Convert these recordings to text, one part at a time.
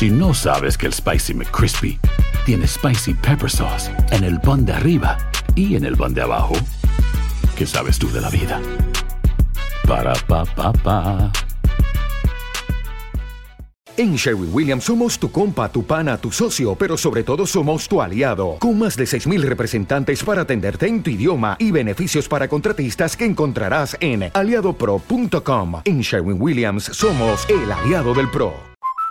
Si no sabes que el Spicy McCrispy tiene Spicy Pepper Sauce en el pan de arriba y en el pan de abajo, ¿qué sabes tú de la vida? Para, pa, pa, pa. En Sherwin Williams somos tu compa, tu pana, tu socio, pero sobre todo somos tu aliado, con más de 6.000 representantes para atenderte en tu idioma y beneficios para contratistas que encontrarás en aliadopro.com. En Sherwin Williams somos el aliado del PRO.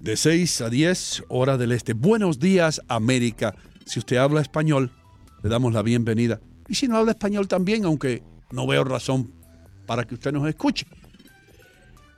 De 6 a 10, hora del este. Buenos días, América. Si usted habla español, le damos la bienvenida. Y si no habla español también, aunque no veo razón para que usted nos escuche.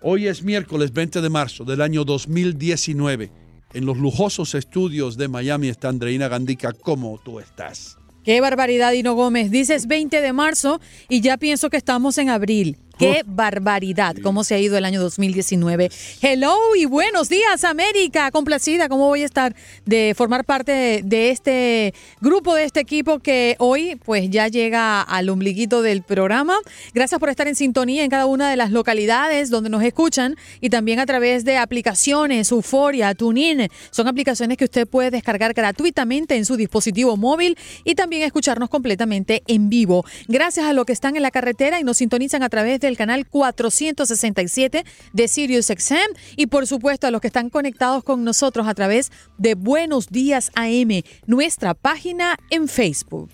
Hoy es miércoles 20 de marzo del año 2019. En los lujosos estudios de Miami está Andreina Gandica. ¿Cómo tú estás? Qué barbaridad, Dino Gómez. Dices 20 de marzo y ya pienso que estamos en abril. Qué barbaridad, cómo se ha ido el año 2019. Hello y buenos días, América. Complacida, ¿cómo voy a estar de formar parte de, este grupo, de este equipo que hoy pues ya llega al ombliguito del programa? Gracias por estar en sintonía en cada una de las localidades donde nos escuchan y también a través de aplicaciones, Euforia, TuneIn. Son aplicaciones que usted puede descargar gratuitamente en su dispositivo móvil y también escucharnos completamente en vivo. Gracias a los que están en la carretera y nos sintonizan a través del canal 467 de Sirius XM y por supuesto a los que están conectados con nosotros a través de Buenos Días AM, nuestra página en Facebook.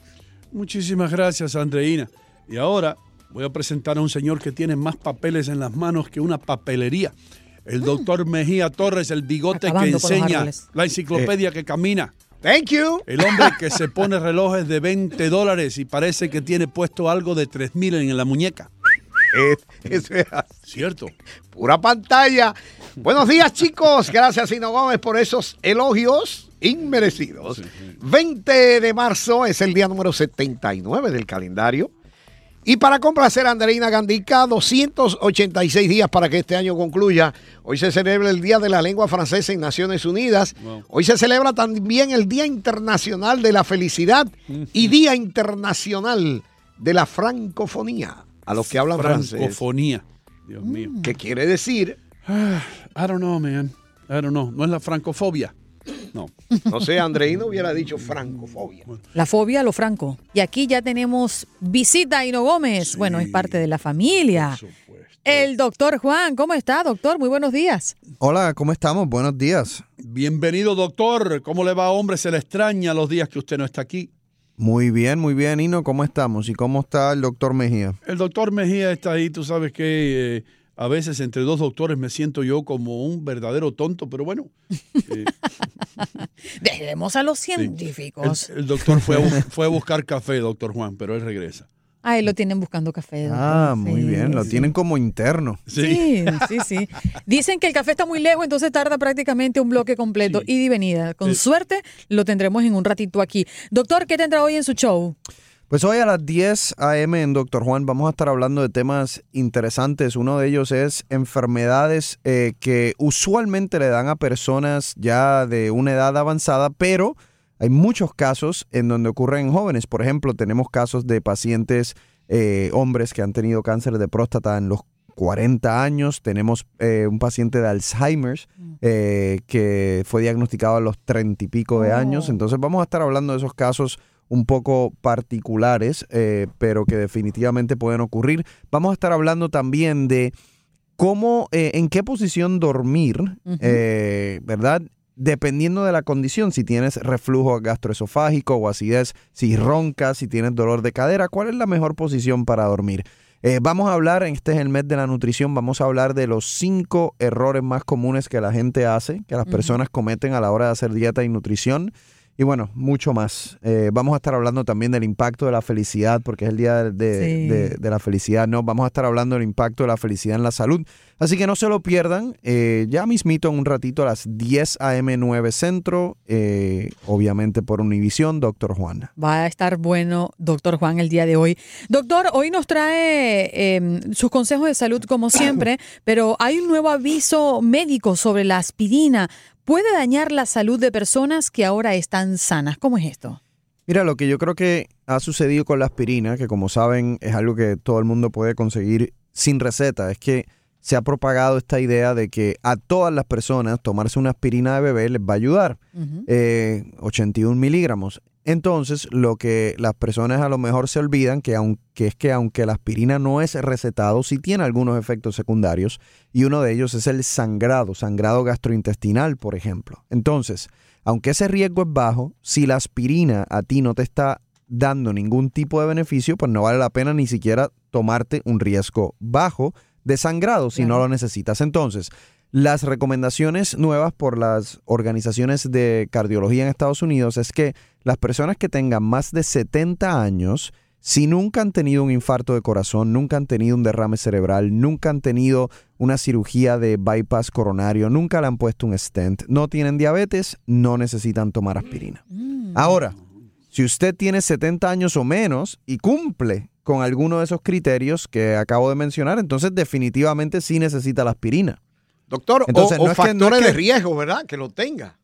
Muchísimas gracias, Andreina. Y ahora voy a presentar a un señor que tiene más papeles en las manos que una papelería. El doctor Mejía Torres, el bigote que Acabando enseña, la enciclopedia que camina. Thank you. El hombre que se pone relojes de 20 dólares y parece que tiene puesto algo de 3 mil en la muñeca. Eh, Eso es ¿Cierto? pura pantalla. Buenos días, chicos. Gracias, Sino Gómez, por esos elogios inmerecidos. 20 de marzo es el día número 79 del calendario. Y para complacer a Andreina Gandica, 286 días para que este año concluya. Hoy se celebra el Día de la Lengua Francesa en Naciones Unidas. Wow. Hoy se celebra también el Día Internacional de la Felicidad y Día Internacional de la Francofonía. A los que hablan francés. Francofonía. Dios mío. ¿Qué quiere decir? I don't know, man. I don't know. No es la francofobia. No. No sé, Andreino hubiera dicho francofobia. La fobia a lo franco. Y aquí ya tenemos visita a Hino Gómez. Bueno, es parte de la familia. El doctor Juan, ¿cómo está, doctor? Muy buenos días. Hola, ¿cómo estamos? Buenos días. Bienvenido, doctor. ¿Cómo le va, hombre? Se le extraña los días que usted no está aquí. Muy bien, muy bien, Ino, ¿cómo estamos? ¿Y cómo está el doctor Mejía? El doctor Mejía está ahí. Tú sabes que eh, a veces entre dos doctores me siento yo como un verdadero tonto, pero bueno. eh, Dejemos a los sí. científicos. El, el doctor fue a, fue a buscar café, doctor Juan, pero él regresa. Ahí lo tienen buscando café. doctor. Ah, muy Sí, bien, lo sí. tienen como interno. Sí, sí, sí. Dicen que el café está muy lejos, entonces tarda prácticamente un bloque completo, Sí. ida y venida. Con Sí. suerte lo tendremos en un ratito aquí. Doctor, ¿qué tendrá hoy en su show? Pues hoy a las 10 a.m. en Doctor Juan vamos a estar hablando de temas interesantes. Uno de ellos es enfermedades eh, que usualmente le dan a personas ya de una edad avanzada, pero hay muchos casos en donde ocurren en jóvenes. Por ejemplo, tenemos casos de pacientes, eh, hombres que han tenido cáncer de próstata en los 40 años. Tenemos eh, un paciente de Alzheimer's eh, que fue diagnosticado a los 30 y pico de Oh. años. Entonces vamos a estar hablando de esos casos un poco particulares, pero que definitivamente pueden ocurrir. Vamos a estar hablando también de cómo, eh, en qué posición dormir, eh, ¿verdad? Dependiendo de la condición, si tienes reflujo gastroesofágico o acidez, si roncas, si tienes dolor de cadera, ¿cuál es la mejor posición para dormir? Eh, vamos a hablar, este es el mes de la nutrición, vamos a hablar de los cinco errores más comunes que la gente hace, que las personas cometen a la hora de hacer dieta y nutrición. Y bueno, mucho más. Eh, vamos a estar hablando también del impacto de la felicidad, porque es el día de, Sí. de- de la felicidad, ¿no? Vamos a estar hablando del impacto de la felicidad en la salud. Así que no se lo pierdan. eh, ya mismito en un ratito a las 10 a.m. 9 Centro, eh, obviamente por Univisión, Doctor Juan. Va a estar bueno, doctor Juan, el día de hoy. Doctor, hoy nos trae eh, sus consejos de salud como siempre, pero hay un nuevo aviso médico sobre la aspirina. ¿Puede dañar la salud de personas que ahora están sanas? ¿Cómo es esto? Mira, lo que yo creo que ha sucedido con la aspirina, que como saben es algo que todo el mundo puede conseguir sin receta, es que se ha propagado esta idea de que a todas las personas tomarse una aspirina de bebé les va a ayudar. eh, 81 miligramos. Entonces, lo que las personas a lo mejor se olvidan que, aunque es que aunque la aspirina no es recetado, sí tiene algunos efectos secundarios y uno de ellos es el sangrado, sangrado gastrointestinal, por ejemplo. Entonces, aunque ese riesgo es bajo, si la aspirina a ti no te está dando ningún tipo de beneficio, pues no vale la pena ni siquiera tomarte un riesgo bajo de sangrado si no lo necesitas. Entonces, las recomendaciones nuevas por las organizaciones de cardiología en Estados Unidos es que las personas que tengan más de 70 años, si nunca han tenido un infarto de corazón, nunca han tenido un derrame cerebral, nunca han tenido una cirugía de bypass coronario, nunca le han puesto un stent, no tienen diabetes, no necesitan tomar aspirina. Ahora, si usted tiene 70 años o menos y cumple con alguno de esos criterios que acabo de mencionar, entonces definitivamente sí necesita la aspirina. Doctor, o- Entonces, o, no es que- no es factores que- de riesgo, ¿verdad? Que lo tenga.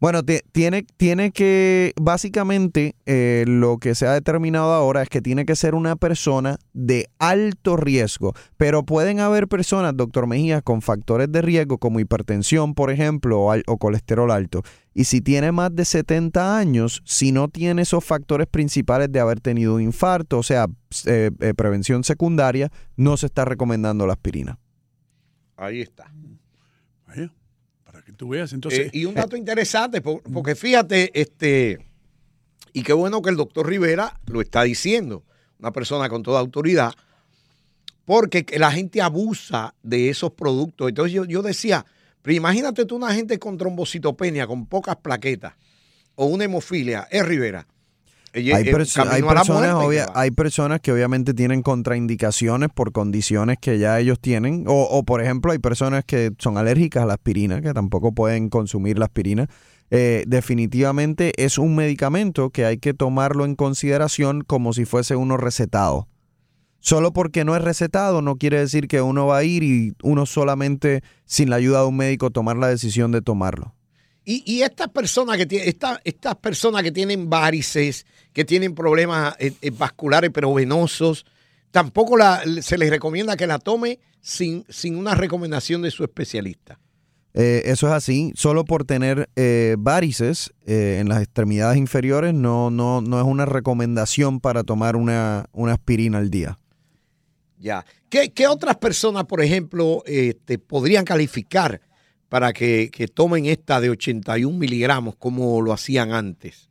Bueno, ti- tiene, tiene que, básicamente, eh, lo que se ha determinado ahora es que tiene que ser una persona de alto riesgo, pero pueden haber personas, doctor Mejía, con factores de riesgo como hipertensión, por ejemplo, o colesterol alto. Y si tiene más de 70 años, si no tiene esos factores principales de haber tenido un infarto, o sea, eh, eh, prevención secundaria, no se está recomendando la aspirina. Ahí está. Para que tú veas, entonces. Eh, y un dato interesante, por- porque fíjate, este, y qué bueno que el doctor Rivera lo está diciendo, una persona con toda autoridad, porque que la gente abusa de esos productos. Entonces yo, yo decía, pero imagínate tú una gente con trombocitopenia, con pocas plaquetas, o una hemofilia, es Rivera. Hay, eh, perso- hay personas, muerte, hay personas que obviamente tienen contraindicaciones por condiciones que ya ellos tienen. O, o, por ejemplo, hay personas que son alérgicas a la aspirina, que tampoco pueden consumir la aspirina. Eh, definitivamente es un medicamento que hay que tomarlo en consideración como si fuese uno recetado. Solo porque no es recetado no quiere decir que uno va a ir y uno solamente sin la ayuda de un médico tomar la decisión de tomarlo. Y, y estas personas que tienen, esta- estas personas que tienen varices, que tienen problemas eh, eh, vasculares pero venosos, tampoco la- se les recomienda que la tome sin, sin una recomendación de su especialista. Eh, eso es así. Solo por tener eh, varices eh, en las extremidades inferiores no, no, no es una recomendación para tomar una, una aspirina al día. Ya. ¿Qué, qué otras personas, por ejemplo, este, podrían calificar para que, que tomen esta de 81 miligramos como lo hacían antes?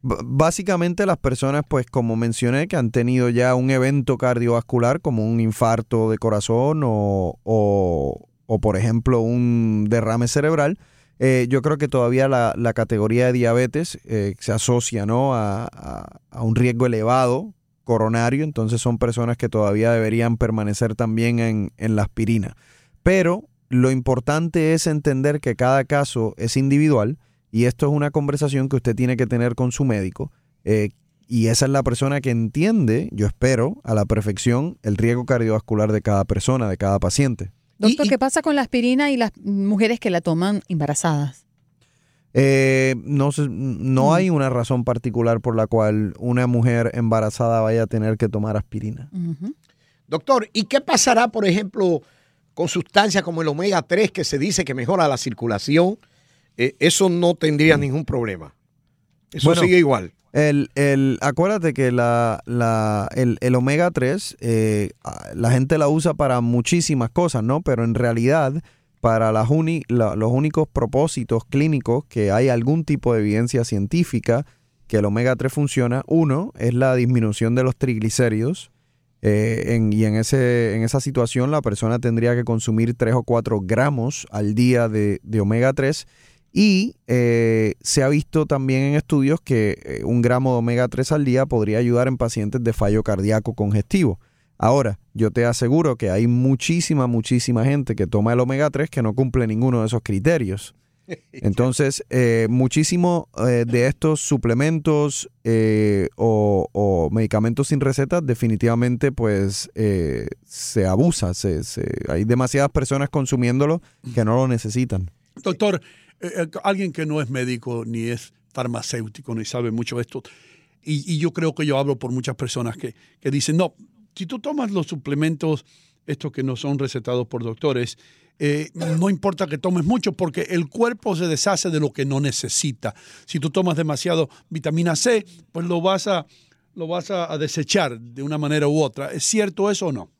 Básicamente las personas, pues como mencioné, que han tenido ya un evento cardiovascular como un infarto de corazón o, o- por ejemplo un derrame cerebral, eh, yo creo que todavía la, la categoría de diabetes eh, se asocia ¿no? a, a- a un riesgo elevado coronario, entonces son personas que todavía deberían permanecer también en, en la aspirina. Pero lo importante es entender que cada caso es individual y esto es una conversación que usted tiene que tener con su médico. eh, y esa es la persona que entiende, yo espero, a la perfección el riesgo cardiovascular de cada persona, de cada paciente. Doctor, y- ¿qué pasa con la aspirina y las mujeres que la toman embarazadas? Eh, no, no hay una razón particular por la cual una mujer embarazada vaya a tener que tomar aspirina. Doctor, ¿y qué pasará, por ejemplo, con sustancias como el omega 3 que se dice que mejora la circulación? Eh, eso no tendría ningún problema. Eso Bueno, sigue igual. El, el, acuérdate que la, la, el, el omega 3, eh, la gente la usa para muchísimas cosas, ¿no? Pero en realidad, para las uni- la- los únicos propósitos clínicos que hay algún tipo de evidencia científica que el omega 3 funciona, uno es la disminución de los triglicéridos. Eh, en- y en, ese, en esa situación la persona tendría que consumir 3 o 4 gramos al día de, de omega 3 Y eh, se ha visto también en estudios que eh, un gramo de omega 3 al día podría ayudar en pacientes de fallo cardíaco congestivo. Ahora, yo te aseguro que hay muchísima, muchísima gente que toma el omega 3 que no cumple ninguno de esos criterios. Entonces, eh, muchísimo eh, de estos suplementos eh, o, medicamentos sin receta definitivamente pues se abusa. Se, hay demasiadas personas consumiéndolo que no lo necesitan. Doctor, alguien que no es médico ni es farmacéutico ni sabe mucho de esto, y, y yo creo que yo hablo por muchas personas que, que dicen, no, si tú tomas los suplementos, estos que no son recetados por doctores, eh, no importa que tomes mucho porque el cuerpo se deshace de lo que no necesita. Si tú tomas demasiado vitamina C, pues lo vas a, lo vas a, a desechar de una manera u otra. ¿Es cierto eso o no?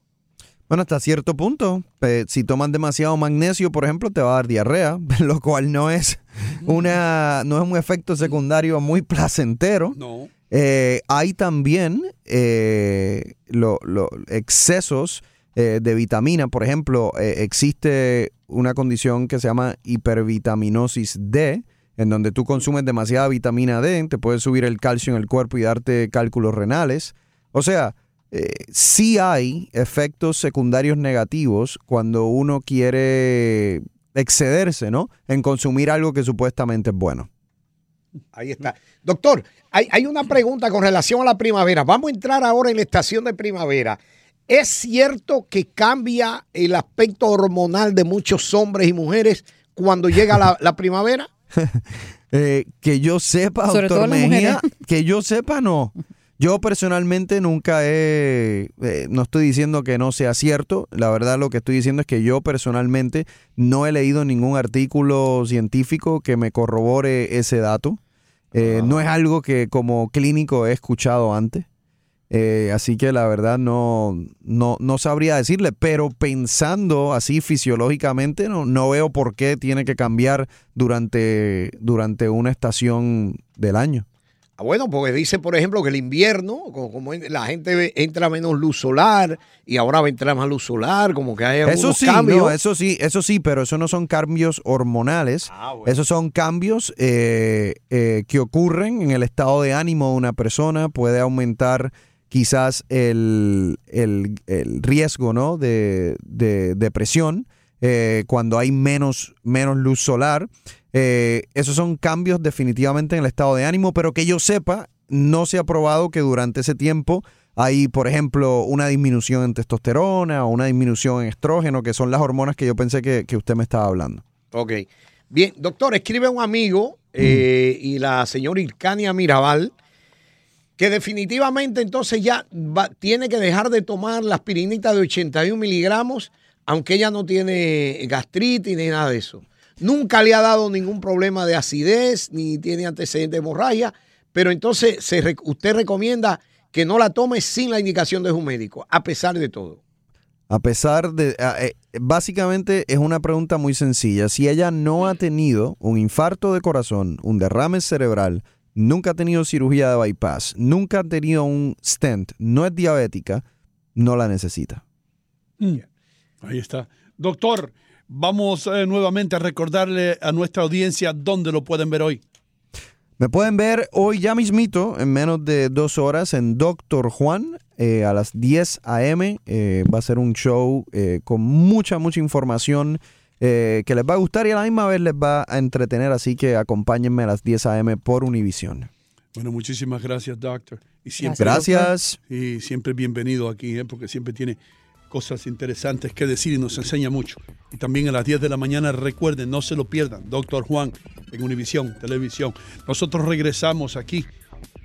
Bueno, hasta cierto punto. eh, si toman demasiado magnesio, por ejemplo, te va a dar diarrea, lo cual no es una, no es un efecto secundario muy placentero. No. Eh, hay también eh, lo- lo- excesos eh, de vitamina. Por ejemplo, eh, existe una condición que se llama hipervitaminosis D, en donde tú consumes demasiada vitamina D, te puede subir el calcio en el cuerpo y darte cálculos renales. O sea, eh, sí hay efectos secundarios negativos cuando uno quiere excederse, ¿no? En consumir algo que supuestamente es bueno. Ahí está. Doctor, hay, hay una pregunta con relación a la primavera. Vamos a entrar ahora en la estación de primavera. ¿Es cierto que cambia el aspecto hormonal de muchos hombres y mujeres cuando llega la, la primavera? Eh, que yo sepa, Sobre doctor Mejía, que yo sepa, no. Yo personalmente nunca he, eh, no estoy diciendo que no sea cierto, la verdad lo que estoy diciendo es que yo personalmente no he leído ningún artículo científico que me corrobore ese dato. Eh, No es algo que como clínico he escuchado antes. Eh, así que la verdad no, no, no sabría decirle, pero pensando así fisiológicamente, no, no veo por qué tiene que cambiar durante, durante una estación del año. Ah, Bueno, porque dice, por ejemplo, que el invierno, como, como la gente entra menos luz solar y ahora va a entrar más luz solar, como que hay Eso algunos sí, cambios. no, eso sí, eso sí, pero eso no son cambios hormonales. Esos son cambios eh, eh, que ocurren en el estado de ánimo de una persona. Puede aumentar quizás el, el- el riesgo ¿no? de, de depresión eh, cuando hay menos, menos luz solar. Eh, esos son cambios definitivamente en el estado de ánimo, pero que yo sepa, no se ha probado que durante ese tiempo hay, por ejemplo, una disminución en testosterona o una disminución en estrógeno, que son las hormonas que yo pensé que, que usted me estaba hablando. Ok. Bien, doctor, escribe un amigo eh, y la señora Ircania Mirabal que definitivamente entonces ya va- tiene que dejar de tomar la aspirinita de 81 miligramos, aunque ella no tiene gastritis ni nada de eso. Nunca le ha dado ningún problema de acidez ni tiene antecedentes de hemorragia, pero entonces usted recomienda que no la tome sin la indicación de un médico, a pesar de todo. A pesar de, eh, básicamente es una pregunta muy sencilla. Si ella no ha tenido un infarto de corazón, un derrame cerebral, nunca ha tenido cirugía de bypass, nunca ha tenido un stent, no es diabética, no la necesita. Ahí está. Doctor, vamos eh, nuevamente a recordarle a nuestra audiencia dónde lo pueden ver hoy. Me pueden ver hoy ya mismito, en menos de dos horas, en Doctor Juan, eh, a las 10 a.m. Eh, va a ser un show con mucha, mucha información eh, que les va a gustar y a la misma vez les va a entretener, así que acompáñenme a las 10 a.m. por Univisión. Bueno, muchísimas gracias, doctor. Y siempre, Gracias. Y siempre bienvenido aquí, ¿eh? porque siempre tiene cosas interesantes que decir y nos enseña mucho. Y también a las 10 de la mañana, recuerden, no se lo pierdan, Doctor Juan en Univisión, Televisión. Nosotros regresamos aquí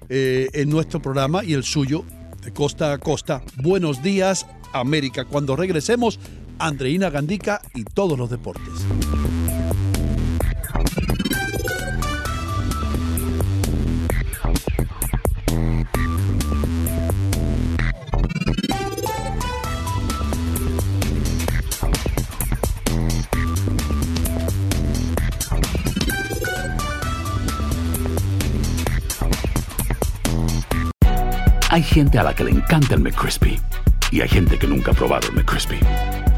eh, en nuestro programa y el suyo de costa a costa. Buenos días, América. Cuando regresemos, Andreina Gandica y todos los deportes. Hay gente a la que le encanta el McCrispy y hay gente que nunca ha probado el McCrispy.